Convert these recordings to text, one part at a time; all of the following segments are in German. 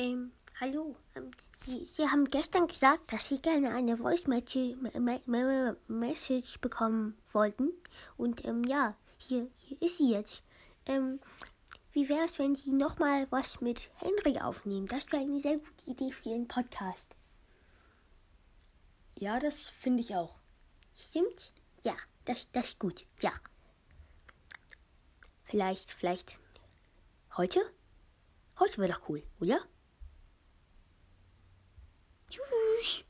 Ähm, hallo. Ähm, Sie, Sie haben gestern gesagt, dass Sie gerne eine Voice Message bekommen wollten. Und ähm, ja, hier, hier ist sie jetzt. Ähm, wie wäre es, wenn Sie nochmal was mit Henry aufnehmen? Das wäre eine sehr gute Idee für Ihren Podcast. Ja, das finde ich auch. Stimmt? Ja, das, das ist gut. Ja. Vielleicht, vielleicht heute? Heute wäre doch cool, oder? Tschüss.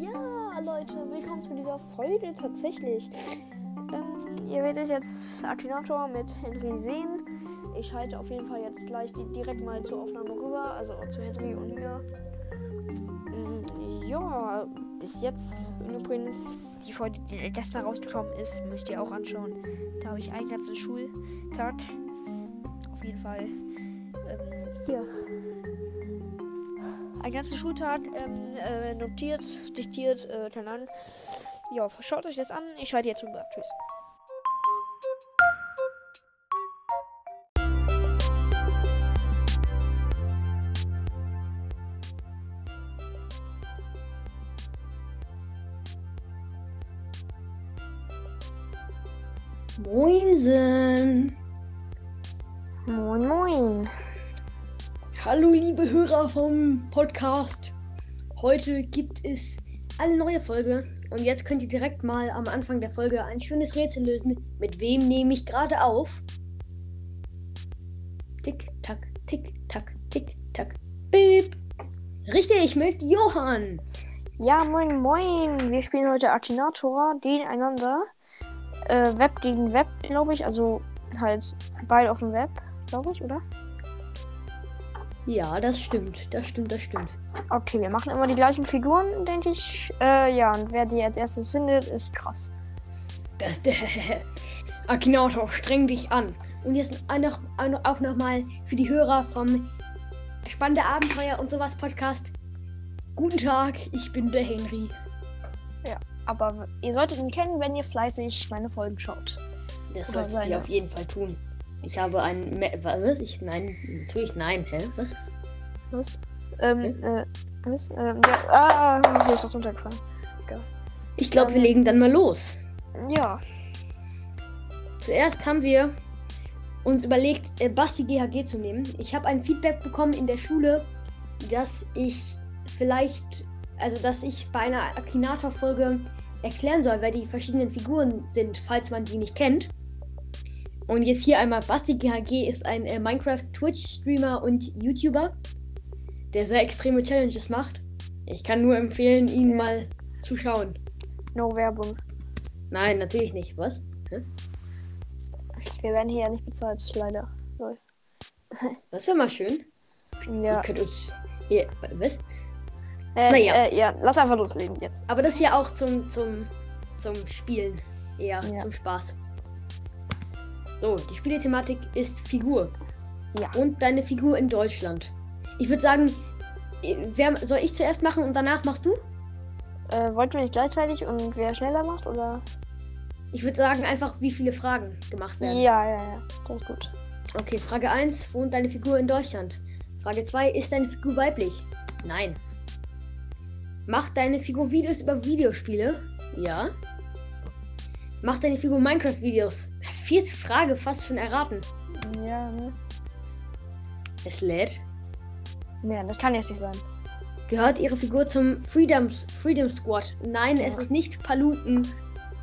Ja, Leute, willkommen zu dieser Folge tatsächlich. Ähm, ihr werdet jetzt Akinator mit Henry sehen. Ich schalte auf jeden Fall jetzt gleich die, direkt mal zur Aufnahme rüber, also zu Henry und mir. Ja, bis jetzt übrigens die Folge, die gestern rausgekommen ist, müsst ihr auch anschauen. Da habe ich einen ganzen Schultag jeden Fall ähm, hier einen ganzen Schultag ähm, äh, notiert, diktiert, äh, keine Ahnung. Ja, schaut euch das an. Ich schalte jetzt rüber. Tschüss. Moinsen. Moin, moin. Hallo liebe Hörer vom Podcast. Heute gibt es eine neue Folge und jetzt könnt ihr direkt mal am Anfang der Folge ein schönes Rätsel lösen. Mit wem nehme ich gerade auf? Tick, tack, tick, tack, tick, tack, beep. Richtig, mit Johann. Ja, moin, moin. Wir spielen heute Akinator gegeneinander. Äh, Web gegen Web, glaube ich. Also halt beide auf dem Web, glaube ich, oder? Ja, das stimmt, das stimmt, das stimmt. Okay, wir machen immer die gleichen Figuren, denke ich. Äh, ja, und wer die als erstes findet, ist krass. Das Akinator, streng dich an. Und jetzt noch, auch nochmal für die Hörer vom Spannende Abenteuer und sowas Podcast. Guten Tag, ich bin der Henry. Ja, aber ihr solltet ihn kennen, wenn ihr fleißig meine Folgen schaut. Das Oder solltet ihr auf jeden Fall tun. Ich habe ein. Was? Ich. Nein. Natürlich nein. Hä? Was? Was? Ähm, äh, was? Ähm, ja, ah, hier ist was runtergefallen. Ich glaube, wir Ähm. legen dann mal los. Ja, Zuerst haben wir uns überlegt, äh, Basti GHG zu nehmen. Ich habe ein Feedback bekommen in der Schule, dass ich vielleicht, also dass ich bei einer Akinator-Folge erklären soll, wer die verschiedenen Figuren sind, falls man die nicht kennt. Und jetzt hier einmal, Basti GHG ist ein äh, Minecraft-Twitch-Streamer und YouTuber, der sehr extreme Challenges macht. Ich kann nur empfehlen, ihn mal zu schauen. no Werbung. Nein, natürlich nicht. Was? Hä? Wir werden hier ja nicht bezahlt, leider. Lol. Das wäre mal schön. Ja. Ihr könnt uns. Ihr, was? Äh, Naja. äh, ja, lass einfach loslegen jetzt. Aber das ja auch zum, zum, zum Spielen. Eher Ja. zum Spaß. So, die Spielethematik ist Figur. Ja. Und deine Figur in Deutschland. Ich würde sagen, wer, soll ich zuerst machen und danach machst du? Äh, wollten wir nicht gleichzeitig und wer schneller macht, oder? Ich würde sagen, einfach wie viele Fragen gemacht werden. Ja, ja, ja. Das ist gut. Okay, Frage 1. Wohnt deine Figur in Deutschland? Frage 2. Ist deine Figur weiblich? Nein. Macht deine Figur Videos über Videospiele? Ja. Macht deine Figur Minecraft-Videos? Vierte Frage, fast schon erraten. Ja, ne? Es lädt. Nee, das kann jetzt nicht sein. Gehört ihre Figur zum Freedom, Freedom Squad? Nein, es Ja. ist nicht Paluten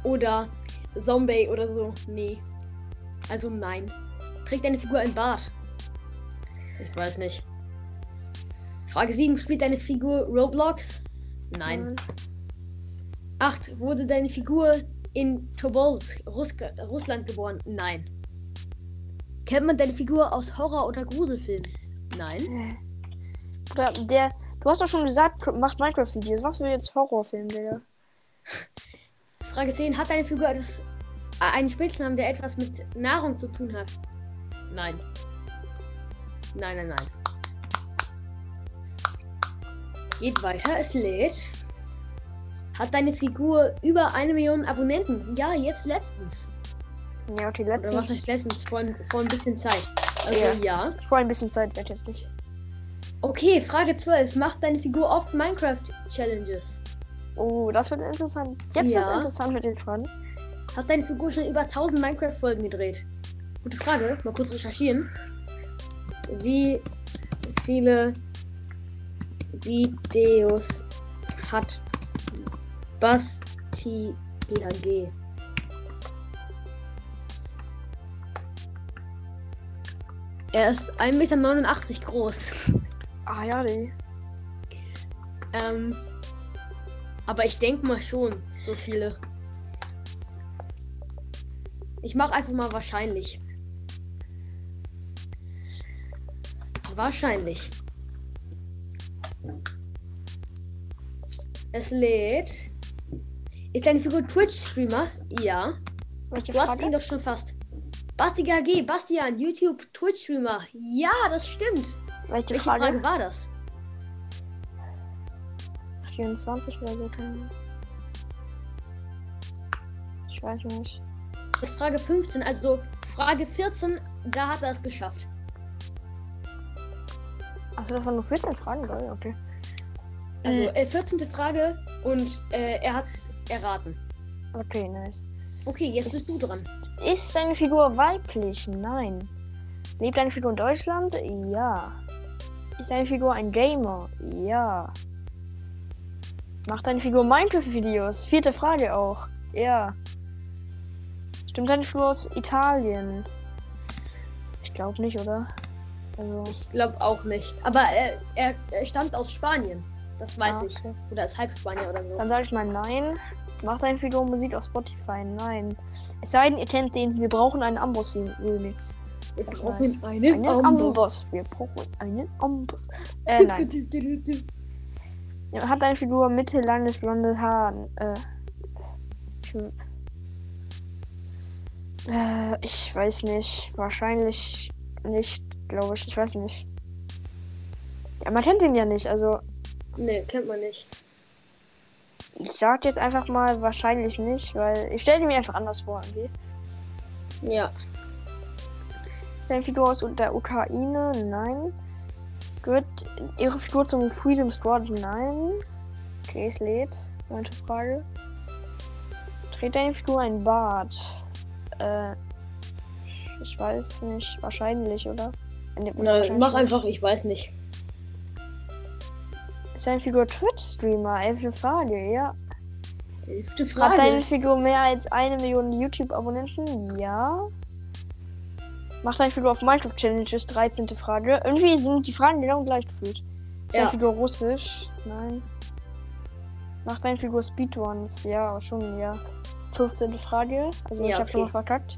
oder Zombie oder so. Nee. Also nein. Trägt deine Figur ein Bart? Ich weiß nicht. Frage 7. Spielt deine Figur Roblox? Nein. 8. Wurde deine Figur in Tobolsk, Ruska, Russland geboren? Nein. Kennt man deine Figur aus Horror- oder Gruselfilmen? Nein. Oder der. Du hast doch schon gesagt, macht Minecraft-Videos. Was für jetzt Horrorfilm, Digga? Frage 10. Hat deine Figur etwas, äh, einen Spitznamen, der etwas mit Nahrung zu tun hat? Nein. Nein, nein, nein. Geht weiter, es lädt. Hat deine Figur über eine Million Abonnenten? Ja, jetzt letztens. Ja, okay, Oder was heißt letztens. letztens? Vor, ein- vor ein bisschen Zeit. Also Ja. ja. Vor ein bisschen Zeit wird jetzt nicht. Okay, Frage 12. Macht deine Figur oft Minecraft-Challenges? Oh, das wird interessant. Jetzt Ja. wird es interessant mit den Fragen. Hat deine Figur schon über 1000 Minecraft-Folgen gedreht? Gute Frage. Mal kurz recherchieren. Wie viele Videos hat Basti GHG? Er ist 1,89 Meter groß. Ah ja, die. Ähm, aber ich denke mal schon, so viele. Ich mache einfach mal wahrscheinlich. Wahrscheinlich. Es lädt. Ist deine Figur Twitch-Streamer? Ja. Welche Du hast ihn Frage? doch schon fast. Basti GG, Bastian, YouTube, Twitch-Streamer. Ja, das stimmt. Welche, Welche Frage? Frage war das? 24 oder so. keine Ahnung. Ich weiß nicht. Das ist Frage 15, also Frage 14, da hat er es geschafft. Achso, das waren nur 14 Fragen, geil, okay. Also äh, 14. Frage und äh, er hat es erraten. Okay, nice. Okay, jetzt bist du dran. Ist deine Figur weiblich? Nein. Lebt deine Figur in Deutschland? Ja. Ist deine Figur ein Gamer? Ja. Macht deine Figur Minecraft-Videos? Vierte Frage auch. Ja. Stimmt deine Figur aus Italien? Ich glaube nicht, oder? Also. Ich glaube auch nicht. Aber äh, er, er stammt aus Spanien. Das weiß ah, ich. okay. Oder ist halb Spanier oder so. Dann sage ich mal nein. Macht deine Figur Musik auf Spotify? Nein. Es sei denn, ihr kennt den Wir brauchen einen Amboss-Remix. Wir das brauchen weiß. einen, Einen Amboss. Amboss. Wir brauchen einen Amboss. Äh, nein. Hat deine Figur mittellanges blonde Haar? Äh, ich, äh, ich weiß nicht. Wahrscheinlich nicht, glaube ich. Ich weiß nicht. Ja, man kennt ihn ja nicht. Also, Nee, kennt man nicht. ich sag jetzt einfach mal wahrscheinlich nicht, weil ich stelle mir einfach anders vor. Irgendwie. Ja. Ist deine Figur aus der Ukraine? Nein. Gehört ihre Figur zum Freedom Squad? Nein. Okay, es lädt. Neunte Frage. Trägt deine Figur ein Bart? Äh, ich weiß nicht. Wahrscheinlich, oder? Wahrscheinlich mach einfach, ich weiß nicht. Deine Figur Twitch-Streamer? Elfte Frage, ja. Elfte Hat deine Frage. Figur mehr als eine Million YouTube-Abonnenten? Ja. Macht deine Figur auf Minecraft Challenges? 13. Frage. Irgendwie sind die Fragen genau gleich gefühlt. Ist deine Ja. Figur russisch? Nein. Macht deine Figur Speedruns? Ja, schon, ja. 15. Frage. Also Ja, ich hab schon mal okay. verkackt.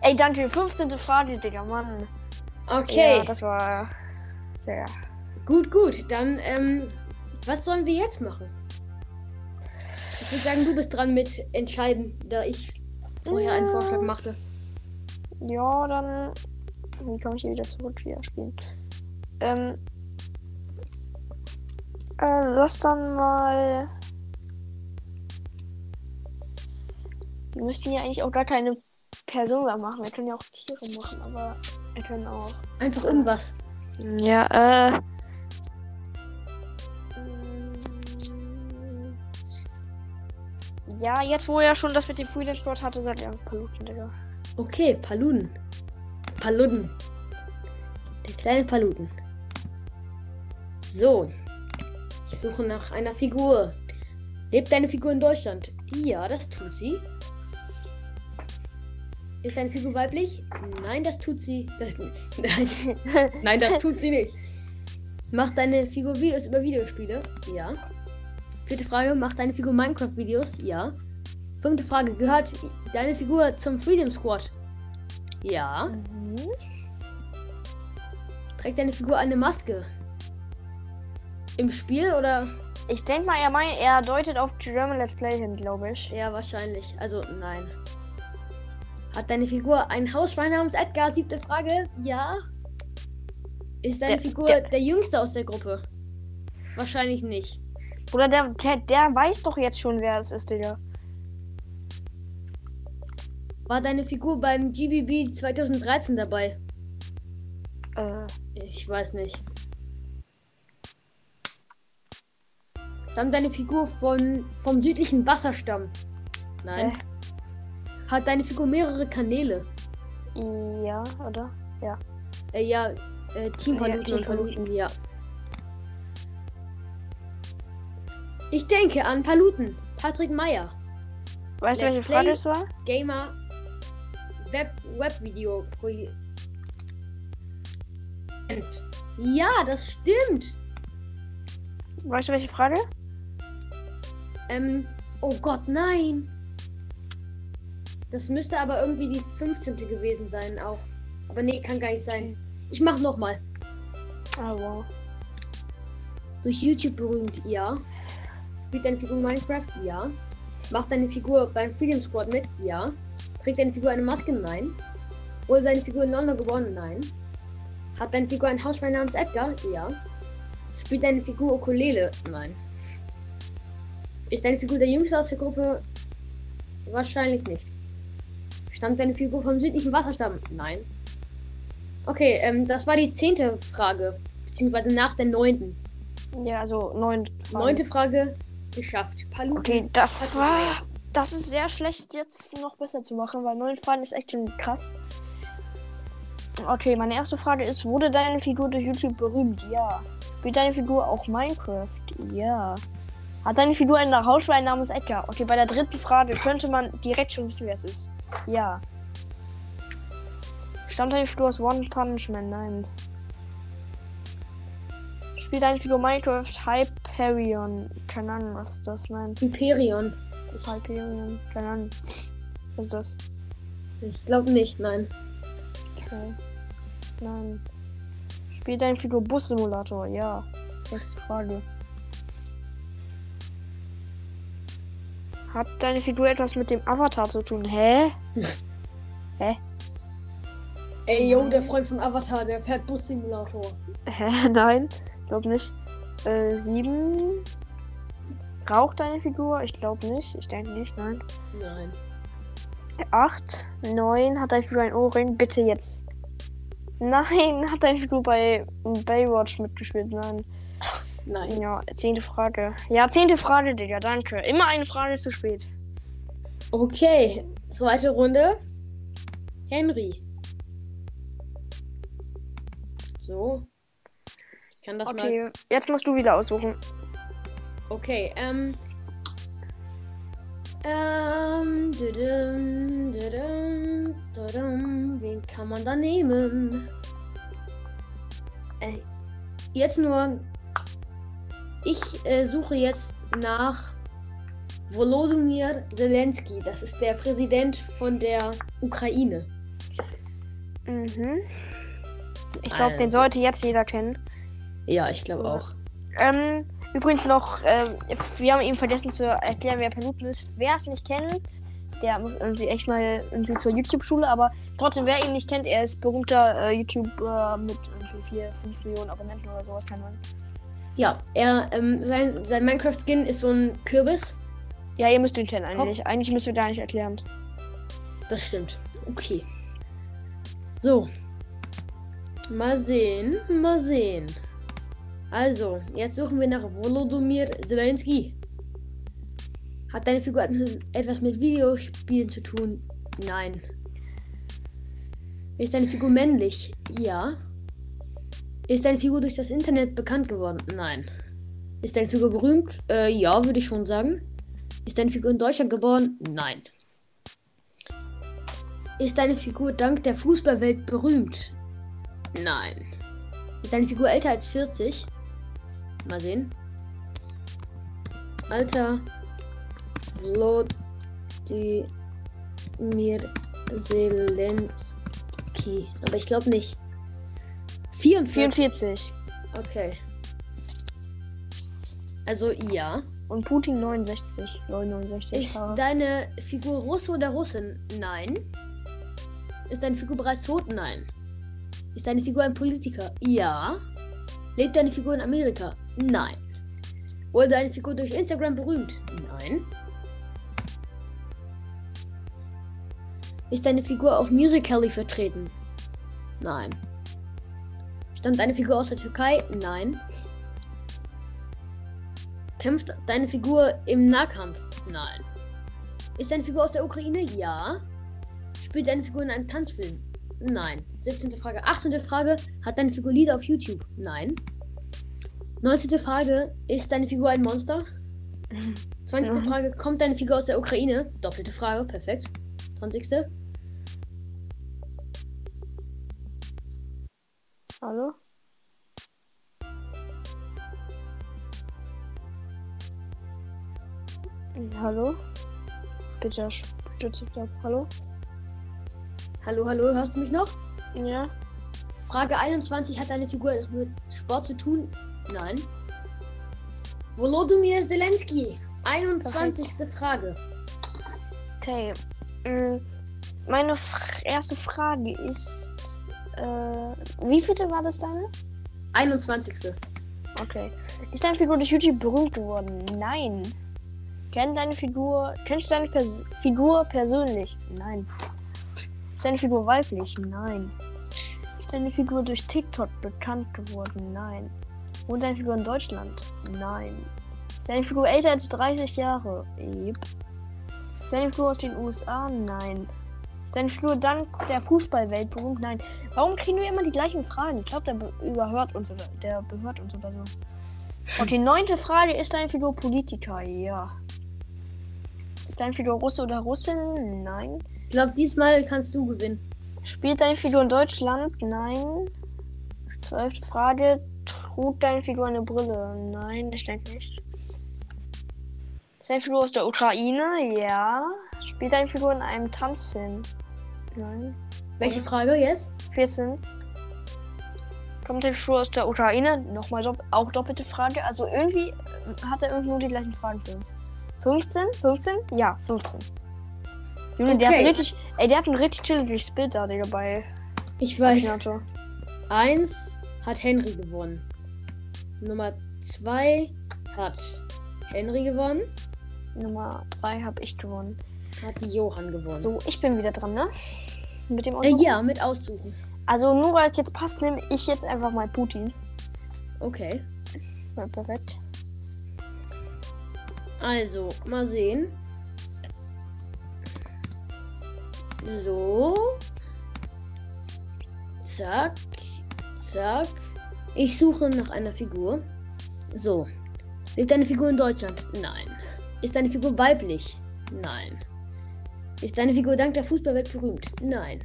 Ey, danke. 15. Frage, Digga, Mann. Okay, Ja, das war. Ja. Gut, gut. Dann, ähm, was sollen wir jetzt machen? Ich würde sagen, du bist dran mit entscheiden, da ich vorher einen Vorschlag machte. Ja, dann. Wie komme ich hier wieder zurück? Wieder spielen. Ähm. Äh, lass dann mal. Wir müssten ja eigentlich auch gar keine Person mehr machen. Wir können ja auch Tiere machen, aber wir können auch. Einfach irgendwas. Ja, äh. Ja, jetzt wo er schon das mit dem Freedom Sport hatte, sagt er Paluten, Digga. Okay, Paluden. Paluden. Der kleine Paluden. So. Ich suche nach einer Figur. Lebt deine Figur in Deutschland? Ja, das tut sie. Ist deine Figur weiblich? Nein, das tut sie. Das, nein. Nein, das tut sie nicht. Macht deine Figur Videos über Videospiele? Ja. Vierte Frage, macht deine Figur Minecraft-Videos? Ja. Fünfte Frage, gehört deine Figur zum Freedom Squad? Ja. Mhm. Trägt deine Figur eine Maske? Im Spiel oder? Ich denke mal, er, mein, er deutet auf German Let's Play hin, glaube ich. Ja, wahrscheinlich. Also, nein. Hat deine Figur ein Hausschwein namens Edgar? Siebte Frage. Ja. Ist deine Der- Figur der- der Jüngste aus der Gruppe? Wahrscheinlich nicht. Oder der, der, der weiß doch jetzt schon, wer es ist, Digga. War deine Figur beim GBB 2013 dabei? Äh, Ich weiß nicht. Stammt deine Figur von, vom südlichen Wasserstamm? Nein. Hä? Hat deine Figur mehrere Kanäle? ja, oder? Ja. Äh, ja, äh, Team Ja, Paluten Team und Paluten, ja. Ich denke an Paluten. Patrick Meyer. Weißt du, welche Frage es war? Gamer. Web, Webvideo. Ja, das stimmt. Weißt du, welche Frage? Ähm, oh Gott, nein. Das müsste aber irgendwie die 15. gewesen sein auch. Aber nee, kann gar nicht sein. Ich mach nochmal. Ah, wow. Durch YouTube berühmt, ja. Spielt deine Figur Minecraft? Ja. Macht deine Figur beim Freedom Squad mit? Ja. Trägt deine Figur eine Maske? Nein. Wurde deine Figur in London geboren? Nein. Hat deine Figur ein Hausschwein namens Edgar? Ja. Spielt deine Figur Ukulele? Nein. Ist deine Figur der Jüngste aus der Gruppe? Wahrscheinlich nicht. Stammt deine Figur vom südlichen Wasserstamm? Nein. Okay, ähm, das war die zehnte Frage. Beziehungsweise nach der neunten. Ja, also neun. Fragen. Neunte Frage geschafft. Paluten. Okay, das war. Das ist sehr schlecht, jetzt noch besser zu machen, weil neun Fragen ist echt schon krass. Okay, meine erste Frage ist: Wurde deine Figur durch YouTube berühmt? Ja. Spielt deine Figur auch Minecraft? Ja. Hat deine Figur einen Hausschwein namens Edgar? Okay, bei der dritten Frage könnte man direkt schon wissen, wer es ist. Ja. Stammt deine Figur aus One Punch Man? Nein. Spielt deine Figur Minecraft Hyperion? Keine Ahnung, was ist das? Nein. Hyperion. Hyperion, keine Ahnung. Was ist das? Ich glaube nicht, nein. Okay. Nein. Spielt deine Figur Bus-Simulator? Ja. Nächste Frage. Hat deine Figur etwas mit dem Avatar zu tun? Hä? Ey, yo, der Freund von Avatar, der fährt Bus-Simulator. Hä? Nein, glaub nicht. Äh, sieben. Raucht deine Figur? Ich glaube nicht. Ich denke nicht, nein. Nein. Acht. Neun. Hat deine Figur ein Ohrring? Bitte jetzt. Nein, hat deine Figur bei Baywatch mitgespielt? Nein. Nein. Ja, zehnte Frage. Ja, zehnte Frage, Digga, danke. Immer eine Frage zu spät. Okay, zweite Runde. Henry. So. Ich kann das mal. Okay, jetzt musst du wieder aussuchen. Okay, ähm. Ähm. Dudum, dudum, dudum. Wen kann man da nehmen? Äh, jetzt nur. Ich äh, suche jetzt nach Volodymyr Zelensky. Das ist der Präsident von der Ukraine. Mhm. Ich glaube, den Also. sollte jetzt jeder kennen. Ja, ich glaube auch. Ähm, übrigens noch, ähm, wir haben eben vergessen zu erklären, wer Paluten ist. Wer es nicht kennt, der muss irgendwie echt mal irgendwie zur YouTube-Schule, aber trotzdem, wer ihn nicht kennt, er ist berühmter äh, YouTuber mit irgendwie 4, 5 Millionen Abonnenten oder sowas, kann man. Ja, er, ähm, sein, sein Minecraft-Skin ist so ein Kürbis. Ja, ihr müsst ihn kennen eigentlich. Eigentlich müsst ihr gar nicht erklären. Das stimmt. Okay. So. Mal sehen, mal sehen. Also, jetzt suchen wir nach Volodymyr Zelensky. Hat deine Figur etwas mit Videospielen zu tun? Nein. Ist deine Figur männlich? Ja. Ist deine Figur durch das Internet bekannt geworden? Nein. Ist deine Figur berühmt? Äh, ja, würde ich schon sagen. Ist deine Figur in Deutschland geboren? Nein. Ist deine Figur dank der Fußballwelt berühmt? Nein. Ist deine Figur älter als 40? Mal sehen. Alter. Wladimir Zelensky. Aber ich glaube nicht. 44. 44. Okay. Also ja. Und Putin 69. 69. Ist deine Figur Russe oder Russin? Nein. Ist deine Figur bereits tot? Nein. Ist deine Figur ein Politiker? Ja. Lebt deine Figur in Amerika? Nein. Wurde deine Figur durch Instagram berühmt? Nein. Ist deine Figur auf Musical.ly vertreten? Nein. Stammt deine Figur aus der Türkei? Nein. Kämpft deine Figur im Nahkampf? Nein. Ist deine Figur aus der Ukraine? Ja. Spielt deine Figur in einem Tanzfilm? Nein. 17. Frage. 18. Frage. Hat deine Figur Lieder auf YouTube? Nein. 19. Frage. Ist deine Figur ein Monster? 20. Ja. Frage. Kommt deine Figur aus der Ukraine? Doppelte Frage. Perfekt. 20. Hallo? Hallo? Bitte stütze dich ab. Hallo? Hallo, hallo. Hörst du mich noch? Ja? Frage 21. Hat deine Figur etwas mit Sport zu tun? Nein. Volodymyr Zelensky. 21. Frage. Okay. mm, Meine erste Frage ist, äh, wie vielte war das deine? 21. Okay. Ist deine Figur durch YouTube berühmt geworden? Nein. Kennt deine Figur, kennst du deine Pers Figur persönlich? Nein. Ist deine Figur weiblich? Nein. Ist deine Figur durch TikTok bekannt geworden? Nein. Wohnt deine Figur in Deutschland? Nein. Ist deine Figur älter als 30 Jahre? Yep. Ist deine Figur aus den USA? Nein. Ist deine Figur dank der Fußballwelt berühmt? Nein. Warum kriegen wir immer die gleichen Fragen? Ich glaube, der be überhört uns oder der behört uns oder so. Okay, neunte Frage. Ist deine Figur Politiker? Ja. Ist deine Figur Russe oder Russin? Nein. Ich glaube, diesmal kannst du gewinnen. Spielt deine Figur in Deutschland? Nein. Zwölfte Frage. Trug deine Figur eine Brille? Nein, ich denke nicht. Ist deine Figur aus der Ukraine? Ja. Spielt deine Figur in einem Tanzfilm? Nein. Welche Frage jetzt? 14. Kommt deine Figur aus der Ukraine? Nochmal dopp auch doppelte Frage. Also irgendwie äh, hat er irgendwie nur die gleichen Fragen für uns. 15? 15? Ja, 15. Junge, der hat Okay. richtig. Ey, der hat ein richtig chilliges Bild da, Digga, bei Ich weiß. Akinator. Eins hat Henry gewonnen. Nummer zwei hat Henry gewonnen. Nummer 3 habe ich gewonnen. Hat Johann gewonnen. So, ich bin wieder dran, ne? Mit dem Äh, Aussuchen. ja, mit aussuchen. Also nur weil es jetzt passt, nehme ich jetzt einfach mal Putin. Okay. Ja, perfekt. Also, mal sehen. So. Zack. Zack. Ich suche nach einer Figur. So. Lebt deine Figur in Deutschland? Nein. Ist deine Figur weiblich? Nein. Ist deine Figur dank der Fußballwelt berühmt? Nein.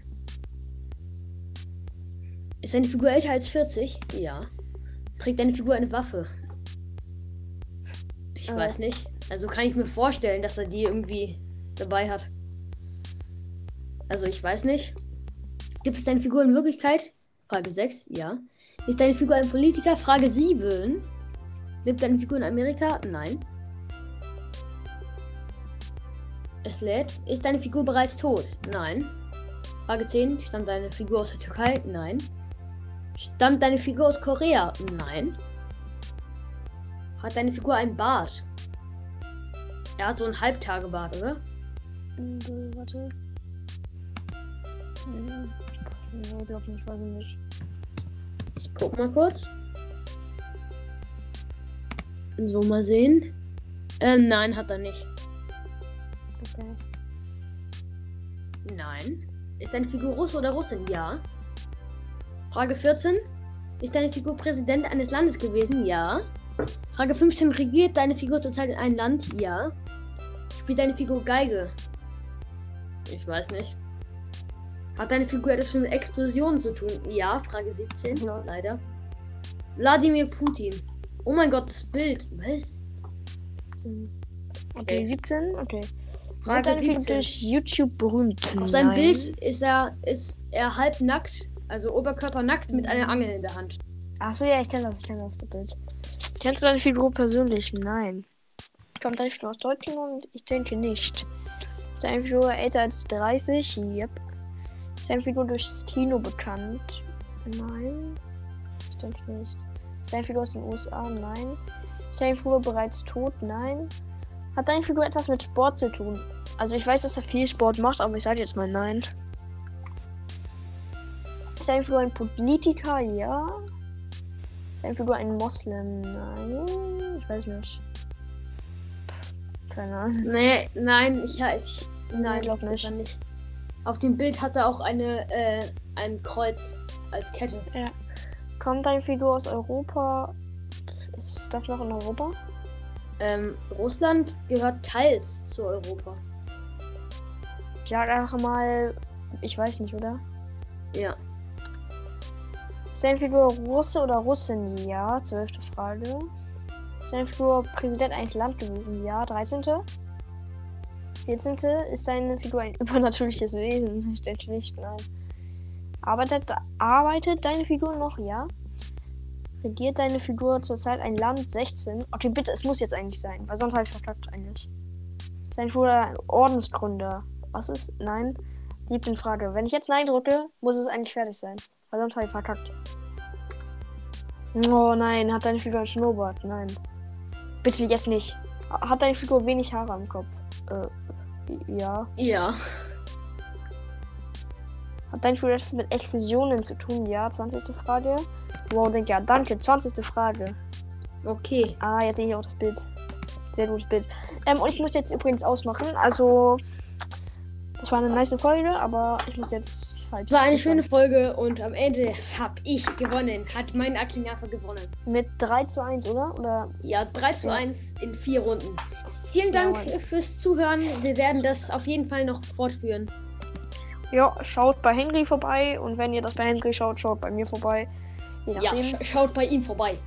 Ist deine Figur älter als 40? Ja. Trägt deine Figur eine Waffe? Ich Äh. weiß nicht. Also kann ich mir vorstellen, dass er die irgendwie dabei hat. Also ich weiß nicht. Gibt es deine Figur in Wirklichkeit? Frage 6, ja. Ist deine Figur ein Politiker? Frage 7. Lebt deine Figur in Amerika? Nein. Es lädt. Ist deine Figur bereits tot? Nein. Frage 10. Stammt deine Figur aus der Türkei? Nein. Stammt deine Figur aus Korea? Nein. Hat deine Figur einen Bart? Er hat so einen Halbtagebart, oder? Warte. Hm, Nee, glaub nicht, weiß ich nicht. Guck mal kurz. So, mal sehen. Ähm, nein, hat er nicht. Okay. Nein. Ist deine Figur Russe oder Russin? Ja. Frage 14. Ist deine Figur Präsident eines Landes gewesen? Ja. Frage 15. Regiert deine Figur zurzeit in einem Land? Ja. Spielt deine Figur Geige? Ich weiß nicht. Hat deine Figur etwas mit Explosionen zu tun? Ja. Frage 17. Ja. Leider. Wladimir Putin. Oh mein Gott, das Bild. Was? Okay, Okay. 17? Okay. Frage Wird deine Figur 17. durch YouTube berühmt? Auf seinem Nein. Bild ist er, ist er halb nackt, also Oberkörper nackt mit einer Angel in der Hand. Achso, ja, ich kenne das, ich kenne das Bild. Kennst du deine Figur persönlich? Nein. Kommt deine Figur aus Deutschland? Ich denke nicht. Ist deine Figur älter als 30? Yep. Ist deine Figur durchs Kino bekannt? Nein. Ich denke nicht. Ist deine Figur aus den USA? Nein. Ist deine Figur bereits tot? Nein. Hat deine Figur etwas mit Sport zu tun? Also ich weiß, dass er viel Sport macht, aber ich sage jetzt mal nein. Ist deine Figur ein Politiker? Ja. Ist deine Figur ein Moslem? Nein. Ich weiß nicht. Pff, keine Ahnung. Nee, nein, ich, ich nein, glaub ist nicht. er nicht. Auf dem Bild hat er auch eine, äh, ein Kreuz als Kette. Kommt deine Figur aus Europa? Ist das noch in Europa? Ähm, Russland gehört teils zu Europa. Ich sag einfach mal, ich weiß nicht, oder? Ja. Ist deine Figur Russe oder Russin? Ja. Zwölfte Frage. Ist deine Figur Präsident eines Land gewesen? Ja. 13. 14. Ist deine Figur ein übernatürliches Wesen? Ich denke nicht, nein. Arbeitet, arbeitet deine Figur noch? Ja. Regiert deine Figur zurzeit ein Land? 16. Okay, bitte, es muss jetzt eigentlich sein, weil sonst habe ich verkackt eigentlich. Deine Figur ein Ordensgründer? Was ist? Nein. Liebte Frage. Wenn ich jetzt Nein drücke, muss es eigentlich fertig sein. Weil sonst habe ich verkackt. Oh nein, hat deine Figur ein Schnurrbart? Nein. Bitte jetzt nicht. Hat deine Figur wenig Haare am Kopf? Äh, ja. Ja. Hat Figur etwas mit Explosionen zu tun? Ja. 20. Frage. Wow, denk ja, danke. 20. Frage. Okay. Ah, jetzt sehe ich auch das Bild. Sehr gutes Bild. Ähm, und ich muss jetzt übrigens ausmachen. Also, das war eine nice Folge, aber ich muss jetzt halt. Es war eine schöne Folge und am Ende habe ich gewonnen. Hat mein Akinafa gewonnen. Mit 3 zu 1, oder? Oder Ja, 3 zu Ja. 1 in vier Runden. Vielen Dank Jawohl. fürs Zuhören. Wir werden das auf jeden Fall noch fortführen. Ja, schaut bei Henry vorbei und wenn ihr das bei Henry schaut, schaut bei mir vorbei. Je Ja, nachdem. sch schaut bei ihm vorbei.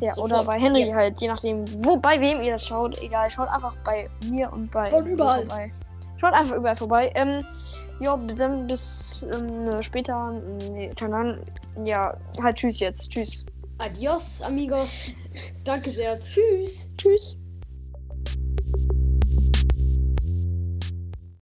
Ja, sofort. oder bei Henry Jetzt. halt, je nachdem, wo bei wem ihr das schaut. Egal, schaut einfach bei mir und bei Schaut überall. vorbei. Schaut einfach überall vorbei. Ähm, ja, dann bis ähm, später. Nee, keine Ahnung. Ja, halt tschüss jetzt. Tschüss. Adios, amigos. Danke sehr. Tschüss. Tschüss.